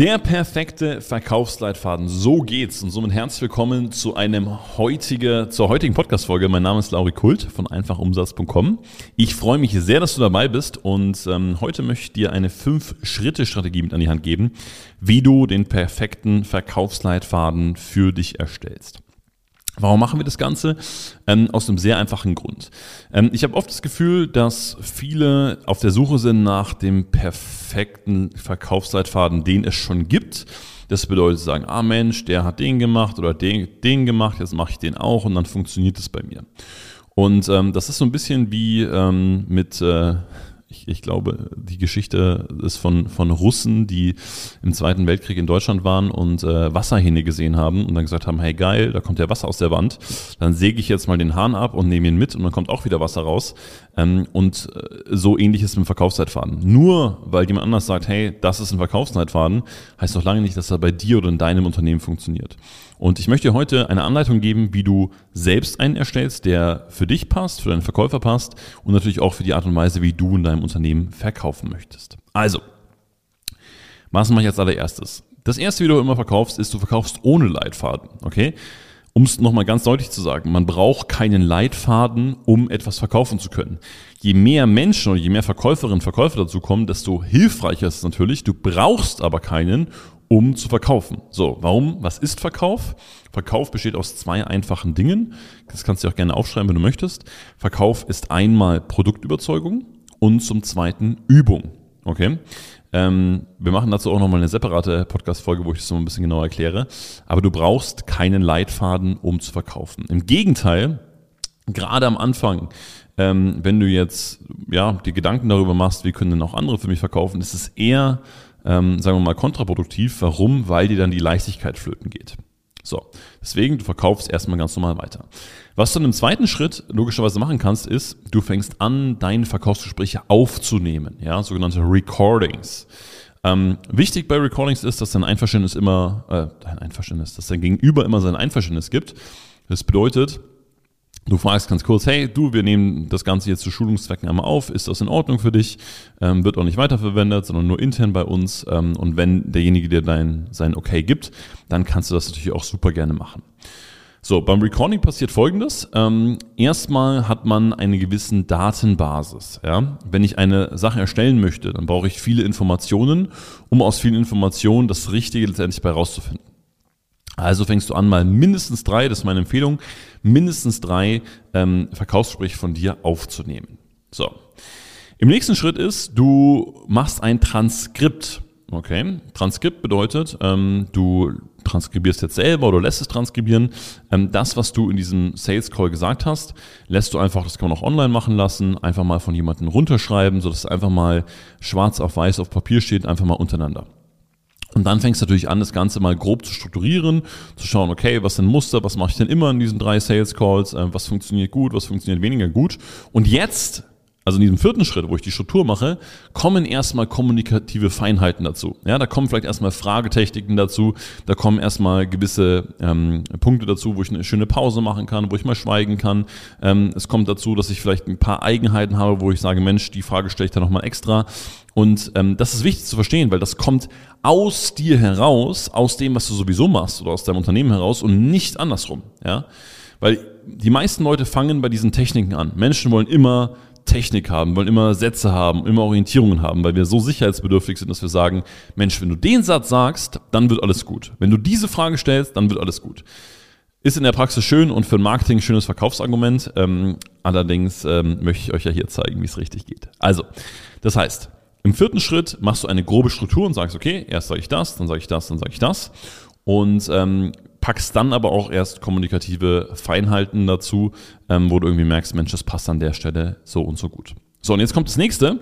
Der perfekte Verkaufsleitfaden. So geht's. Und somit herzlich willkommen zu einem heutige, zur heutigen Podcast-Folge. Mein Name ist Lauri Kult von einfachumsatz.com. Ich freue mich sehr, dass du dabei bist und ähm, heute möchte ich dir eine Fünf-Schritte-Strategie mit an die Hand geben, wie du den perfekten Verkaufsleitfaden für dich erstellst. Warum machen wir das Ganze? Ähm, aus einem sehr einfachen Grund. Ähm, ich habe oft das Gefühl, dass viele auf der Suche sind nach dem perfekten Verkaufsleitfaden, den es schon gibt. Das bedeutet, sagen, ah Mensch, der hat den gemacht oder den, den gemacht, jetzt mache ich den auch und dann funktioniert es bei mir. Und ähm, das ist so ein bisschen wie ähm, mit, äh, ich, ich glaube, die Geschichte ist von, von Russen, die im Zweiten Weltkrieg in Deutschland waren und äh, Wasserhähne gesehen haben und dann gesagt haben, hey geil, da kommt ja Wasser aus der Wand, dann säge ich jetzt mal den Hahn ab und nehme ihn mit und dann kommt auch wieder Wasser raus. Ähm, und äh, so ähnlich ist mit dem Verkaufszeitfaden. Nur weil jemand anders sagt, hey, das ist ein Verkaufszeitfaden, heißt noch lange nicht, dass er bei dir oder in deinem Unternehmen funktioniert. Und ich möchte dir heute eine Anleitung geben, wie du selbst einen erstellst, der für dich passt, für deinen Verkäufer passt und natürlich auch für die Art und Weise, wie du in deinem Unternehmen verkaufen möchtest. Also, was mache ich als allererstes? Das erste, wie du immer verkaufst, ist, du verkaufst ohne Leitfaden. Okay? Um es nochmal ganz deutlich zu sagen, man braucht keinen Leitfaden, um etwas verkaufen zu können. Je mehr Menschen oder je mehr Verkäuferinnen und Verkäufer dazu kommen, desto hilfreicher ist es natürlich. Du brauchst aber keinen, um zu verkaufen. So, warum? Was ist Verkauf? Verkauf besteht aus zwei einfachen Dingen. Das kannst du auch gerne aufschreiben, wenn du möchtest. Verkauf ist einmal Produktüberzeugung und zum zweiten Übung. Okay? Ähm, wir machen dazu auch nochmal eine separate Podcast-Folge, wo ich das noch ein bisschen genauer erkläre. Aber du brauchst keinen Leitfaden, um zu verkaufen. Im Gegenteil, gerade am Anfang, ähm, wenn du jetzt ja die Gedanken darüber machst, wie können denn auch andere für mich verkaufen, ist es eher ähm, sagen wir mal, kontraproduktiv. Warum? Weil dir dann die Leichtigkeit flöten geht. So, deswegen, du verkaufst erstmal ganz normal weiter. Was du im zweiten Schritt logischerweise machen kannst, ist, du fängst an, deine Verkaufsgespräche aufzunehmen, ja, sogenannte Recordings. Ähm, wichtig bei Recordings ist, dass dein Einverständnis immer, äh, dein Einverständnis, dass dein Gegenüber immer sein Einverständnis gibt. Das bedeutet, Du fragst ganz kurz, hey, du, wir nehmen das Ganze jetzt zu Schulungszwecken einmal auf. Ist das in Ordnung für dich? Ähm, wird auch nicht weiterverwendet, sondern nur intern bei uns. Ähm, und wenn derjenige dir dein, sein Okay gibt, dann kannst du das natürlich auch super gerne machen. So, beim Recording passiert Folgendes. Ähm, erstmal hat man eine gewisse Datenbasis. Ja? Wenn ich eine Sache erstellen möchte, dann brauche ich viele Informationen, um aus vielen Informationen das Richtige letztendlich bei rauszufinden. Also fängst du an, mal mindestens drei, das ist meine Empfehlung, mindestens drei ähm, Verkaufsgespräche von dir aufzunehmen. So. Im nächsten Schritt ist, du machst ein Transkript. Okay, Transkript bedeutet, ähm, du transkribierst jetzt selber oder lässt es transkribieren. Ähm, das, was du in diesem Sales Call gesagt hast, lässt du einfach, das kann man auch online machen lassen, einfach mal von jemandem runterschreiben, sodass es einfach mal schwarz auf weiß auf Papier steht, einfach mal untereinander. Und dann fängst du natürlich an, das Ganze mal grob zu strukturieren, zu schauen, okay, was sind Muster, was mache ich denn immer in diesen drei Sales Calls, äh, was funktioniert gut, was funktioniert weniger gut. Und jetzt also in diesem vierten Schritt, wo ich die Struktur mache, kommen erstmal kommunikative Feinheiten dazu. Ja, da kommen vielleicht erstmal Fragetechniken dazu, da kommen erstmal gewisse ähm, Punkte dazu, wo ich eine schöne Pause machen kann, wo ich mal schweigen kann. Ähm, es kommt dazu, dass ich vielleicht ein paar Eigenheiten habe, wo ich sage, Mensch, die Frage stelle ich da nochmal extra. Und ähm, das ist wichtig zu verstehen, weil das kommt aus dir heraus, aus dem, was du sowieso machst oder aus deinem Unternehmen heraus und nicht andersrum. Ja, weil die meisten Leute fangen bei diesen Techniken an. Menschen wollen immer Technik haben, wollen immer Sätze haben, immer Orientierungen haben, weil wir so sicherheitsbedürftig sind, dass wir sagen, Mensch, wenn du den Satz sagst, dann wird alles gut. Wenn du diese Frage stellst, dann wird alles gut. Ist in der Praxis schön und für Marketing ein schönes Verkaufsargument. Ähm, allerdings ähm, möchte ich euch ja hier zeigen, wie es richtig geht. Also, das heißt, im vierten Schritt machst du eine grobe Struktur und sagst, okay, erst sage ich das, dann sage ich das, dann sage ich das. Und ähm, packst dann aber auch erst kommunikative Feinheiten dazu, ähm, wo du irgendwie merkst, Mensch, das passt an der Stelle so und so gut. So, und jetzt kommt das nächste.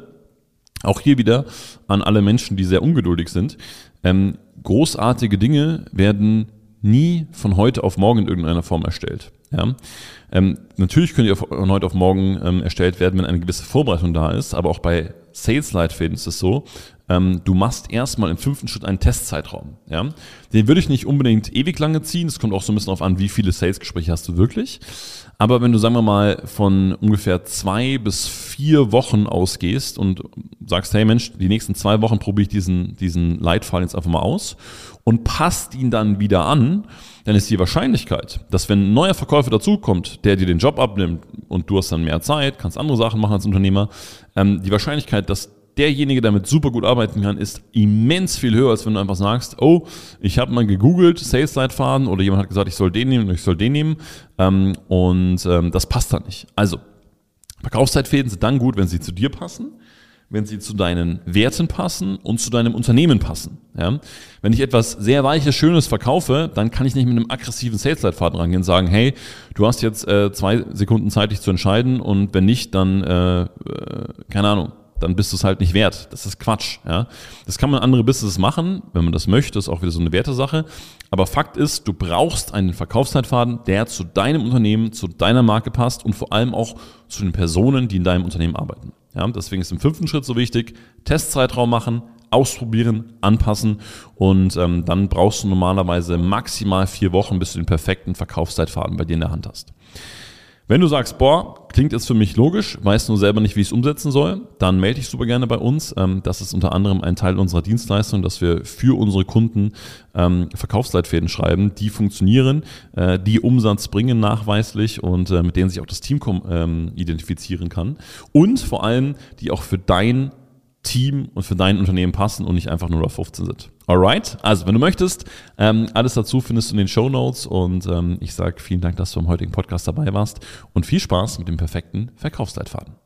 Auch hier wieder an alle Menschen, die sehr ungeduldig sind. Ähm, großartige Dinge werden nie von heute auf morgen in irgendeiner Form erstellt. Ja? Ähm, natürlich können die von heute auf morgen ähm, erstellt werden, wenn eine gewisse Vorbereitung da ist, aber auch bei Sales-Leitfäden ist es so, ähm, du machst erstmal im fünften Schritt einen Testzeitraum. Ja? Den würde ich nicht unbedingt ewig lange ziehen. Es kommt auch so ein bisschen darauf an, wie viele Sales-Gespräche hast du wirklich. Aber wenn du, sagen wir mal, von ungefähr zwei bis vier Wochen ausgehst und sagst, hey Mensch, die nächsten zwei Wochen probiere ich diesen, diesen Leitfaden jetzt einfach mal aus und passt ihn dann wieder an, dann ist die Wahrscheinlichkeit, dass wenn ein neuer Verkäufer dazukommt, der dir den Job abnimmt und du hast dann mehr Zeit, kannst andere Sachen machen als Unternehmer, ähm, die Wahrscheinlichkeit, dass derjenige damit super gut arbeiten kann, ist immens viel höher, als wenn du einfach sagst, oh, ich habe mal gegoogelt, Sales-Leitfaden oder jemand hat gesagt, ich soll den nehmen und ich soll den nehmen ähm, und ähm, das passt dann nicht. Also, Verkaufszeitfäden sind dann gut, wenn sie zu dir passen wenn sie zu deinen Werten passen und zu deinem Unternehmen passen. Ja? Wenn ich etwas sehr Weiches, Schönes verkaufe, dann kann ich nicht mit einem aggressiven Sales-Leitfaden rangehen und sagen, hey, du hast jetzt äh, zwei Sekunden Zeit, dich zu entscheiden und wenn nicht, dann, äh, äh, keine Ahnung, dann bist du es halt nicht wert. Das ist Quatsch. Ja? Das kann man andere Businesses machen, wenn man das möchte, ist auch wieder so eine Wertesache. Aber Fakt ist, du brauchst einen Verkaufszeitfaden, der zu deinem Unternehmen, zu deiner Marke passt und vor allem auch zu den Personen, die in deinem Unternehmen arbeiten. Ja, deswegen ist im fünften Schritt so wichtig, Testzeitraum machen, ausprobieren, anpassen und ähm, dann brauchst du normalerweise maximal vier Wochen, bis du den perfekten Verkaufszeitfaden bei dir in der Hand hast. Wenn du sagst, boah, klingt jetzt für mich logisch, weißt nur selber nicht, wie ich es umsetzen soll, dann melde dich super gerne bei uns. Ähm, das ist unter anderem ein Teil unserer Dienstleistung, dass wir für unsere Kunden ähm, Verkaufsleitfäden schreiben, die funktionieren, äh, die Umsatz bringen nachweislich und äh, mit denen sich auch das Team ähm, identifizieren kann und vor allem, die auch für dein Team und für dein Unternehmen passen und nicht einfach nur auf 15 sind. Alright, also wenn du möchtest, ähm, alles dazu findest du in den Show Notes und ähm, ich sage vielen Dank, dass du am heutigen Podcast dabei warst und viel Spaß mit dem perfekten Verkaufsleitfaden.